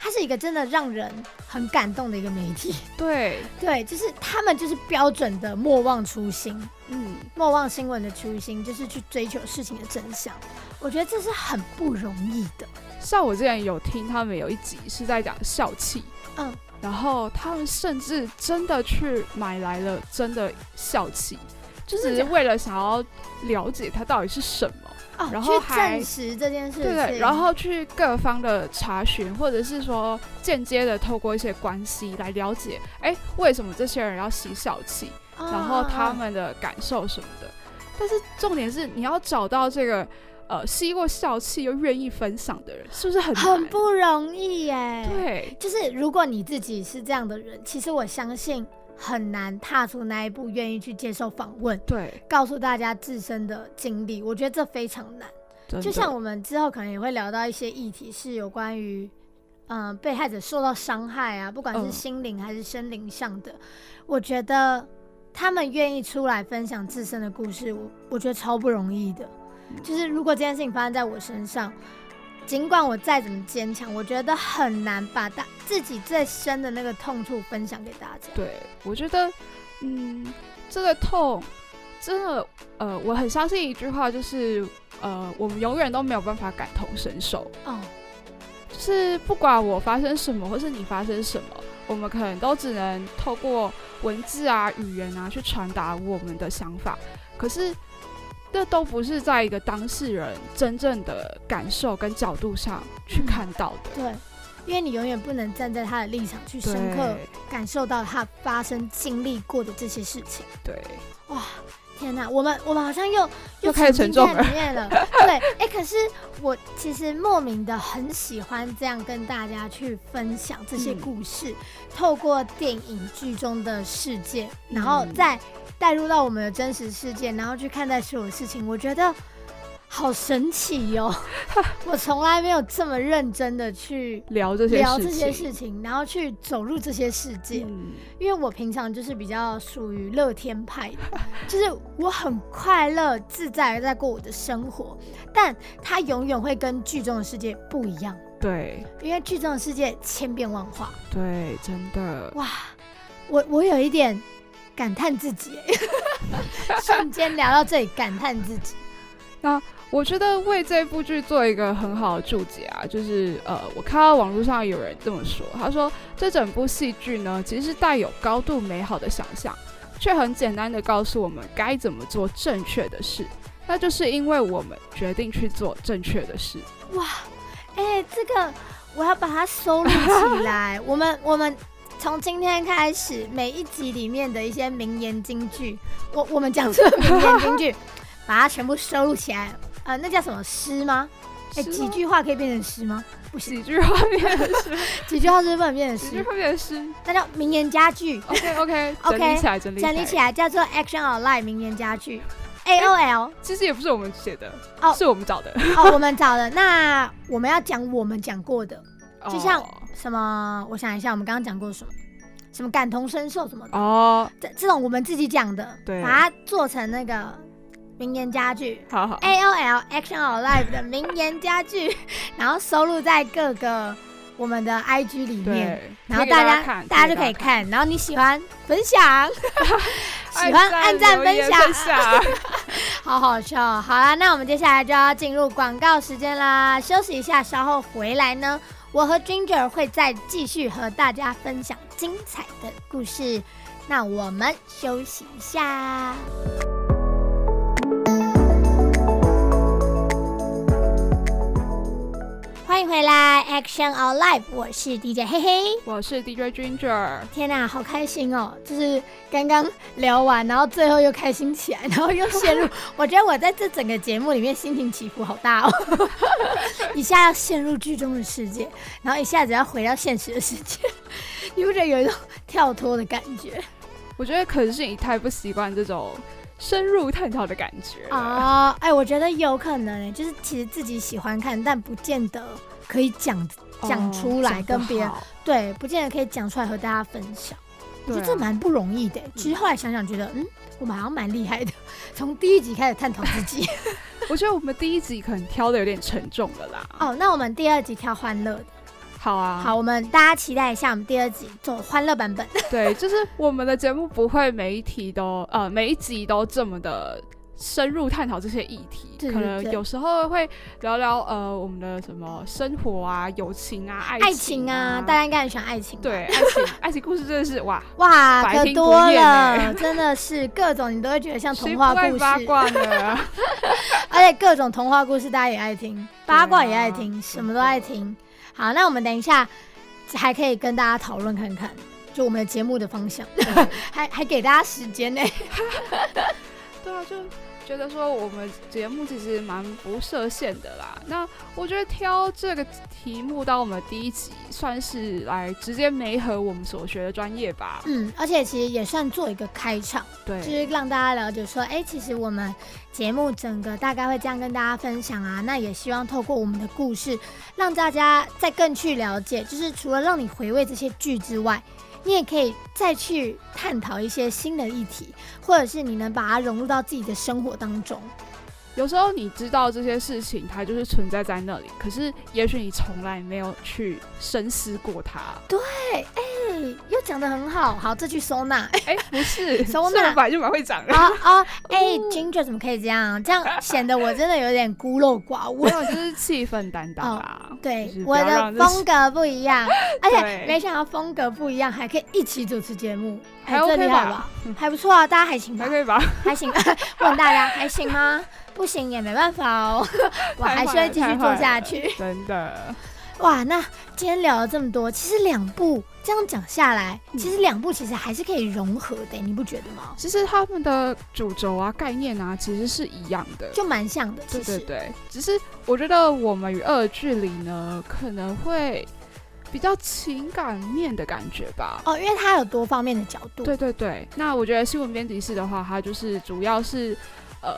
Speaker 1: 它是一个真的让人很感动的一个媒体。
Speaker 2: 对，
Speaker 1: 对，就是他们就是标准的莫忘初心，
Speaker 2: 嗯，
Speaker 1: 莫忘新闻的初心，就是去追求事情的真相。我觉得这是很不容易的。
Speaker 2: 像我之前有听他们有一集是在讲笑气，
Speaker 1: 嗯，
Speaker 2: 然后他们甚至真的去买来了真的笑气，就只是为了想要了解它到底是什么。
Speaker 1: 哦，
Speaker 2: 然后
Speaker 1: 去
Speaker 2: 还
Speaker 1: 证实这件事
Speaker 2: 情对，然后去各方的查询，或者是说间接的透过一些关系来了解，哎，为什么这些人要吸小气，
Speaker 1: 哦
Speaker 2: 然后他
Speaker 1: 哦
Speaker 2: 们的感受什么的。但是重点是你要找到这个呃吸过笑气又愿意分享的人，是不是很
Speaker 1: 很？不容易耶。，
Speaker 2: 对，
Speaker 1: 就是如果你自己是这样的人，其实我相信很难踏出那一步，愿意去接受访问，
Speaker 2: 对，
Speaker 1: 告诉大家自身的经历。我觉得这非常难。就像我们之后可能也会聊到一些议题，是有关于嗯、呃被害者受到伤害啊，不管是
Speaker 2: 嗯
Speaker 1: 心灵还是身灵上的，我觉得他们愿意出来分享自身的故事，我我觉得超不容易的。就是如果这件事情发生在我身上，尽管我再怎么坚强，我觉得很难把大自己最深的那个痛处分享给大家。
Speaker 2: 对，我觉得，嗯，这个痛真的，呃，我很相信一句话，就是，呃，我们永远都没有办法感同身受，
Speaker 1: 哦，
Speaker 2: 就是不管我发生什么，或是你发生什么，我们可能都只能透过文字啊、语言啊去传达我们的想法，可是。这都不是在一个当事人真正的感受跟角度上去
Speaker 1: 嗯
Speaker 2: 看到的，
Speaker 1: 对，因为你永远不能站在他的立场去深刻感受到他发生经历过的这些事情。
Speaker 2: 对，
Speaker 1: 哇，天呐，我们我们好像又
Speaker 2: 又开始
Speaker 1: 沉
Speaker 2: 重
Speaker 1: 里面了。对，哎、可是我其实莫名的很喜欢这样跟大家去分享这些
Speaker 2: 嗯
Speaker 1: 故事，透过电影剧中的世界，然后
Speaker 2: 嗯
Speaker 1: 再带入到我们的真实世界，然后去看待所有事情。我觉得好神奇哟！我从来没有这么认真的去
Speaker 2: 聊这些
Speaker 1: 聊这些事情，然后去走入这些世界。
Speaker 2: 嗯，
Speaker 1: 因为我平常就是比较属于乐天派的，就是我很快乐自在的在过我的生活，但它永远会跟剧中的世界不一样。
Speaker 2: 对，
Speaker 1: 因为剧中的世界千变万化。
Speaker 2: 对，真的。
Speaker 1: 哇，我我有一点感叹自己，瞬间聊到这里感叹自己。
Speaker 2: 那我觉得为这部剧做一个很好的注解啊，就是呃，我看到网络上有人这么说，他说这整部戏剧呢，其实是带有高度美好的想象，却很简单的告诉我们该怎么做正确的事，那就是因为我们决定去做正确的事。
Speaker 1: 哇！哎，这个我要把它收录起来。我们我们从今天开始，每一集里面的一些名言金句，我我们讲出的名言金句，把它全部收录起来。呃，那叫什么诗吗？哎，几句话可以变成诗吗？
Speaker 2: 不，几句话变成诗，
Speaker 1: 几句话是不能变成诗，
Speaker 2: 几句话变成诗，
Speaker 1: 那叫名言佳句。
Speaker 2: OK OK OK，整理起来，整
Speaker 1: 理起来，叫做 Action or Lie 名言佳句。A O L，
Speaker 2: 其实也不是我们写的，哦，是我们找的，
Speaker 1: 哦，我们找的。那我们要讲我们讲过的，就像什么，我想一下，我们刚刚讲过什么，什么感同身受什么的。哦，这这种我们自己讲的，
Speaker 2: 对，
Speaker 1: 把它做成那个名言佳句，
Speaker 2: 好好
Speaker 1: ，A O L Action or Life 的名言佳句，然后收录在各个我们的 I G 里面，然后大家大家就可以看，然后你喜欢分享。喜欢按赞分享，好好笑。好啦，那我们接下来就要进入广告时间啦，休息一下，稍后回来呢，我和 Ginger 会再继续和大家分享精彩的故事。那我们休息一下。欢迎回来，Action All Live，我是 DJ 嘿嘿，
Speaker 2: 我是 DJ Ginger。
Speaker 1: 天哪，好开心哦！就是刚刚聊完，然后最后又开心起来，然后又陷入，我觉得我在这整个节目里面心情起伏好大哦。一下要陷入剧中的世界，然后一下子要回到现实的世界，你不觉得有一种跳脱的感觉？
Speaker 2: 我觉得可能是你太不习惯这种。深入探讨的感觉
Speaker 1: 啊，哎，我觉得有可能，就是其实自己喜欢看，但不见得可以讲讲出来跟别人，对，不见得可以讲出来和大家分享。我觉得这蛮不容易的。其实后来想想，觉得嗯，我们好像蛮厉害的。从第一集开始探讨自己，
Speaker 2: 我觉得我们第一集可能挑的有点沉重了啦。
Speaker 1: 哦，那我们第二集挑欢乐的。
Speaker 2: 好啊，
Speaker 1: 好，我们大家期待一下我们第二集做欢乐版本。
Speaker 2: 对，就是我们的节目不会每一题都呃每一集都这么的深入探讨这些议题，可能有时候会聊聊呃我们的什么生活啊、友情啊、爱
Speaker 1: 情啊，大家应该很喜欢爱情。
Speaker 2: 对，爱情爱情故事真的是哇
Speaker 1: 哇可多了，真的是各种你都会觉得像童话故事。
Speaker 2: 八卦呢，
Speaker 1: 而且各种童话故事大家也爱听，八卦也爱听，什么都爱听。好，那我们等一下还可以跟大家讨论看看，就我们的节目的方向，还还给大家时间呢。
Speaker 2: 对啊，就。觉得说我们节目其实蛮不设限的啦。那我觉得挑这个题目当我们第一集，算是来直接媒合我们所学的专业吧。
Speaker 1: 嗯，而且其实也算做一个开场，
Speaker 2: 对，
Speaker 1: 就是让大家了解说，哎，其实我们节目整个大概会这样跟大家分享啊。那也希望透过我们的故事，让大家再更去了解，就是除了让你回味这些剧之外。你也可以再去探讨一些新的议题，或者是你能把它融入到自己的生活当中。
Speaker 2: 有时候你知道这些事情，它就是存在在那里，可是也许你从来没有去深思过它。
Speaker 1: 对，哎，又讲的很好，好，这句收纳。
Speaker 2: 哎，不是
Speaker 1: 收纳，
Speaker 2: 本来就蛮会讲。
Speaker 1: 啊啊，哎，Ginger 怎么可以这样？这样显得我真的有点孤陋寡闻。
Speaker 2: 我就是气氛担当啊。
Speaker 1: 对，我的风格不一样，而且没想到风格不一样还可以一起主持节目，
Speaker 2: 还 OK
Speaker 1: 吧？还不错啊，大家还行吧？
Speaker 2: 还可以吧？
Speaker 1: 还行。问大家还行吗？不行也没办法哦，我还是会继续做下去。
Speaker 2: 真的，
Speaker 1: 哇，那今天聊了这么多，其实两部这样讲下来，其实两部其实还是可以融合的，你不觉得吗？
Speaker 2: 其实他们的主轴啊、概念啊，其实是一样的，
Speaker 1: 就蛮像的。
Speaker 2: 对对对，只是我觉得我们与恶的距离呢，可能会比较情感面的感觉吧。
Speaker 1: 哦，因为它有多方面的角度。
Speaker 2: 对对对，那我觉得新闻编辑室的话，它就是主要是呃。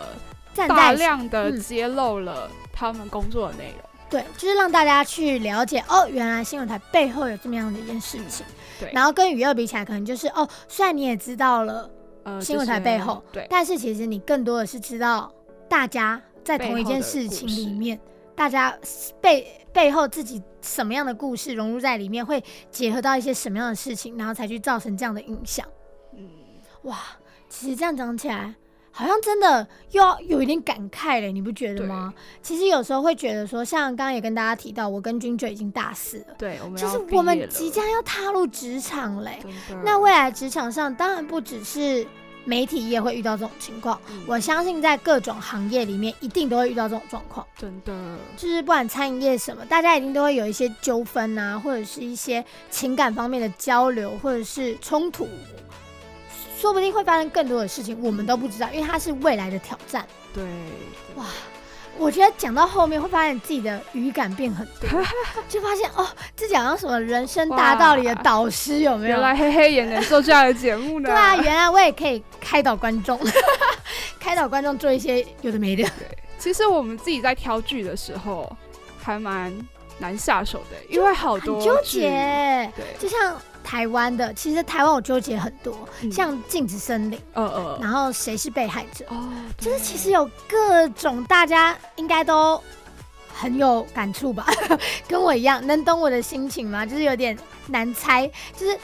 Speaker 1: 站
Speaker 2: 大量的
Speaker 1: 嗯
Speaker 2: 揭露了他们工作的内容。
Speaker 1: 对，就是让大家去了解哦，原来新闻台背后有这么样的一件事情。
Speaker 2: 对，
Speaker 1: 然后跟娱乐比起来，可能就是哦，虽然你也知道了，
Speaker 2: 呃
Speaker 1: 新闻台背后
Speaker 2: 对
Speaker 1: 但是其实你更多的是知道大家在同一件事情里面，大家背背后自己什么样的故事融入在里面，会结合到一些什么样的事情，然后才去造成这样的影响。
Speaker 2: 嗯，
Speaker 1: 哇，其实这样讲起来，好像真的又要有一点感慨嘞，你不觉得吗？其实有时候会觉得说，像刚刚也跟大家提到，我跟君就已经大四了，
Speaker 2: 对，我们
Speaker 1: 就是我们即将要踏入职场嘞。那未来职场上，当然不只是媒体业会遇到这种情况，
Speaker 2: 嗯
Speaker 1: 我相信在各种行业里面一定都会遇到这种状况。
Speaker 2: 真的
Speaker 1: 就是不管餐饮业什么，大家一定都会有一些纠纷啊，或者是一些情感方面的交流，或者是冲突，说不定会发生更多的事情，我们都不知道，因为它是未来的挑战。
Speaker 2: 对
Speaker 1: 哇我觉得讲到后面会发现自己的语感变很多，就发现哦，自己好像什么人生大道理的导师有没有？
Speaker 2: 原来黑黑也能做这样的节目呢。
Speaker 1: 对啊，原来我也可以开导观众，开导观众做一些有的没的。
Speaker 2: 对其实我们自己在挑剧的时候还蛮难下手的，因为好多
Speaker 1: 很纠结，
Speaker 2: 对，
Speaker 1: 就像台湾的，其实台湾我纠结很多，
Speaker 2: 嗯。
Speaker 1: 像《禁止森林》，
Speaker 2: 呃呃
Speaker 1: 然后谁是被害者，
Speaker 2: 哦，
Speaker 1: 就是其实有各种大家应该都很有感触吧，跟我一样，能懂我的心情吗？就是有点难猜，就是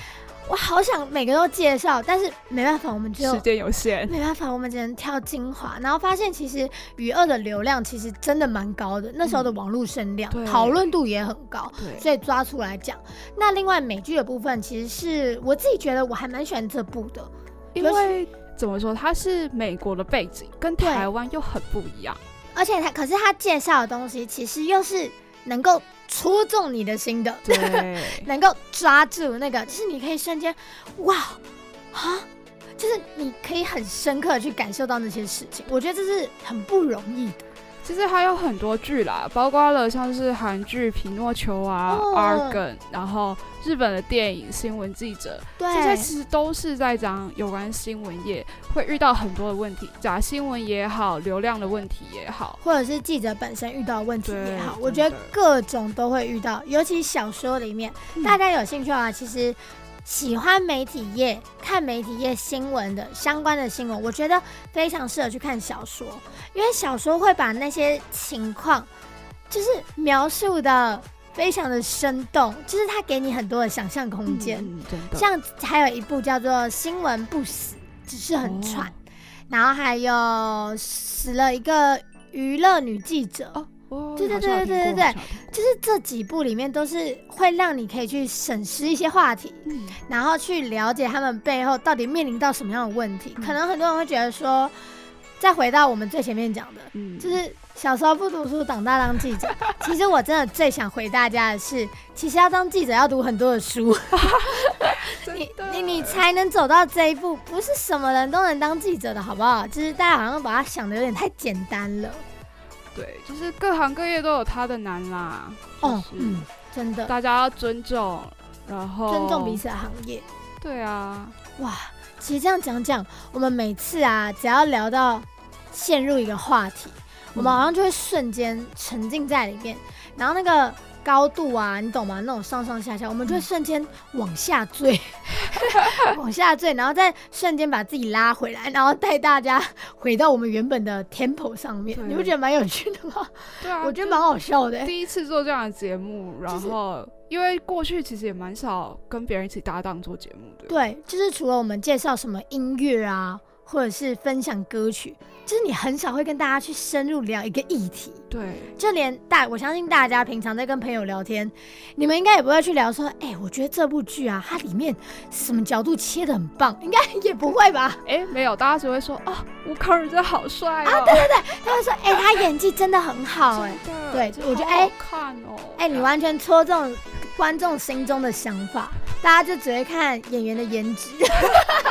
Speaker 1: 我好想每个都介绍，但是没办法，我们只有
Speaker 2: 时间有限，
Speaker 1: 没办法，我们只能挑精华，然后发现其实娱二的流量其实真的蛮高的，那时候的网络声量、
Speaker 2: 对。
Speaker 1: 讨论度也很高，所以抓出来讲。那另外美剧的部分，其实是我自己觉得我还蛮喜欢这部的，
Speaker 2: 因为怎么说，它是美国的背景，跟台湾又很不一样。
Speaker 1: 而且它可是它介绍的东西，其实又是能够戳中你的心的，
Speaker 2: 对，
Speaker 1: 能够抓住那个，就是你可以瞬间哇啊。就是你可以很深刻的去感受到那些事情，我觉得这是很不容易的。
Speaker 2: 其实还有很多剧啦，包括了像是韩剧《匹诺丘》啊，
Speaker 1: 哦
Speaker 2: Argon，然后日本的电影《新闻记者》，
Speaker 1: 对，
Speaker 2: 这些其实都是在讲有关新闻业会遇到很多的问题，假新闻也好，流量的问题也好，
Speaker 1: 或者是记者本身遇到的问题也好，我觉得各种都会遇到，尤其小说里面，
Speaker 2: 嗯。
Speaker 1: 大家有兴趣的话，其实喜欢媒体业、看媒体业新闻的相关的新闻，我觉得非常适合去看小说，因为小说会把那些情况就是描述的非常的生动，就是它给你很多的想象空间。像还有一部叫做《新闻不死，只是很喘》
Speaker 2: 哦。
Speaker 1: 然后还有死了一个娱乐女记者，
Speaker 2: 哦，哦
Speaker 1: 对对对对对
Speaker 2: 听过好像有听过
Speaker 1: 就是这几部里面都是会让你可以去审视一些话题，
Speaker 2: 嗯
Speaker 1: 然后去了解他们背后到底面临到什么样的问题。
Speaker 2: 嗯
Speaker 1: 可能很多人会觉得说，再回到我们最前面讲的，
Speaker 2: 嗯，
Speaker 1: 就是小时候不读书，长大当记者。其实我真的最想回大家的是，其实要当记者要读很多的书，你你你才能走到这一步，不是什么人都能当记者的好不好？就是大家好像把它想的有点太简单了。
Speaker 2: 对，就是各行各业都有它的难啦。
Speaker 1: 哦，嗯，真的
Speaker 2: 大家要尊重，然后
Speaker 1: 尊重彼。此的行业。
Speaker 2: 对啊，
Speaker 1: 哇，其实这样讲讲，我们每次啊，只要聊到陷入一个话题，我们好像就会瞬间沉浸在里面，然后那个高度啊，你懂吗？那种上上下下，我们就会瞬间往下坠，往下坠，然后再瞬间把自己拉回来，然后带大家 回到我们原本的 tempo 上面。你不觉得蛮有趣的吗？
Speaker 2: 对啊，
Speaker 1: 我觉得蛮好笑的、
Speaker 2: 第一次做这样的节目，然
Speaker 1: 就是
Speaker 2: 后因为过去其实也蛮少跟别人一起搭档做节目的。
Speaker 1: 对，就是除了我们介绍什么音乐啊，或者是分享歌曲，就是你很少会跟大家去深入聊一个议题。
Speaker 2: 对，
Speaker 1: 就连大，我相信大家平常在跟朋友聊天，你们应该也不会去聊说，哎、我觉得这部剧啊，它里面什么角度切的很棒，应该也不会吧？
Speaker 2: 哎，没有，大家只会说哦，吴康仁真的好帅哦，
Speaker 1: 他会说，哎、他演技真的很好、哎，对我觉得哎
Speaker 2: 看哦，
Speaker 1: 哎、你完全戳中观众心中的想法，大家就只会看演员的颜值，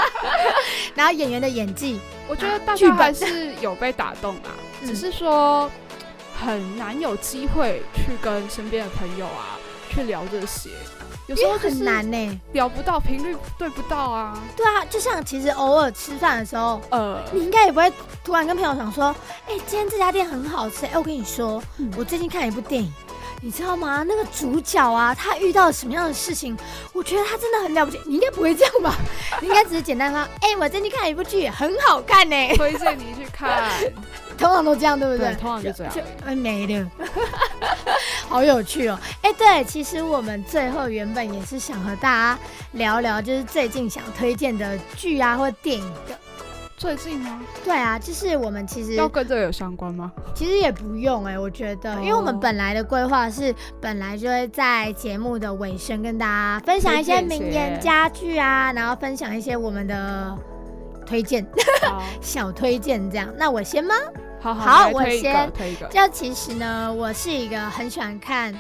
Speaker 1: 然后演员的演技，
Speaker 2: 我觉得大家还是有被打动啊，
Speaker 1: 嗯
Speaker 2: 只是说很难有机会去跟身边的朋友啊去聊这些。有时候
Speaker 1: 很难呢，
Speaker 2: 聊不到频率对不到啊。
Speaker 1: 对啊，就像其实偶尔吃饭的时候，
Speaker 2: 呃，
Speaker 1: 你应该也不会突然跟朋友讲说，哎，今天这家店很好吃。哎，我跟你说，我最近看了一部电影。你知道吗？那个主角啊，他遇到什么样的事情？我觉得他真的很了不起。你应该不会这样吧？你 应该只是简单说，哎，我最近看了一部剧，很好看呢，
Speaker 2: 推荐你去看。
Speaker 1: 通常都这样，对不对？
Speaker 2: 通常就这样。
Speaker 1: 哎，没了，好有趣哦。哎，对，其实我们最后原本也是想和大家聊聊，就是最近想推荐的剧啊，或电影的。
Speaker 2: 最近吗？
Speaker 1: 对啊，就是我们其实
Speaker 2: 要跟这个有相关吗？
Speaker 1: 其实也不用哎，我觉得，因为我们本来的规划是本来就会在节目的尾声跟大家分享一些名言佳句啊，然后分享一些我们的推荐，小推荐这样。那我先吗？
Speaker 2: 好，好，
Speaker 1: 我先
Speaker 2: 推一个。
Speaker 1: 就其实呢，我是一个很喜欢看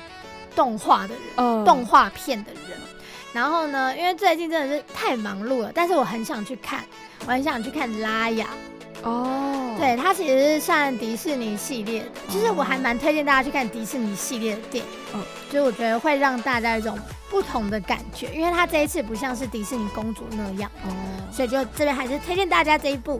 Speaker 1: 动画的人，动画片的人。然后呢，因为最近真的是太忙碌了，但是我很想去看。我很想去看拉雅。哦，对，它其实是算迪士尼系列。的，就是我还蛮推荐大家去看迪士尼系列的电影，嗯，就是我觉得会让大家一种不同的感觉，因为它这一次不像是迪士尼公主那样。哦，所以就这边还是推荐大家。这一部，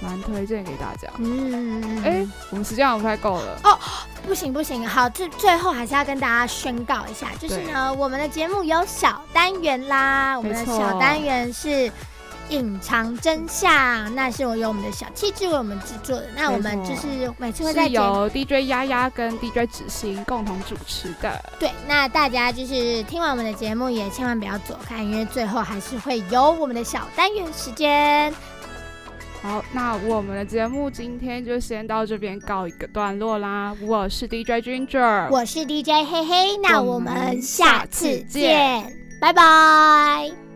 Speaker 2: 蛮推荐给大家。嗯，哎，我们时间好像不太够了。
Speaker 1: 哦，不行不行，好，最最后还是要跟大家宣告一下，就是呢，我们的节目有小单元啦，我们的小单元是。隐藏真相，那是我由我们的小气质为我们制作的。那我们就是每次会在
Speaker 2: 由 DJ 丫丫跟 DJ 子欣共同主持的。
Speaker 1: 对，那大家就是听完我们的节目，也千万不要走开，因为最后还是会有我们的小单元时间。
Speaker 2: 好，那我们的节目今天就先到这边告一个段落啦。我是 DJ Ginger，
Speaker 1: 我是 DJ 嘿嘿，那我们下次见，拜拜。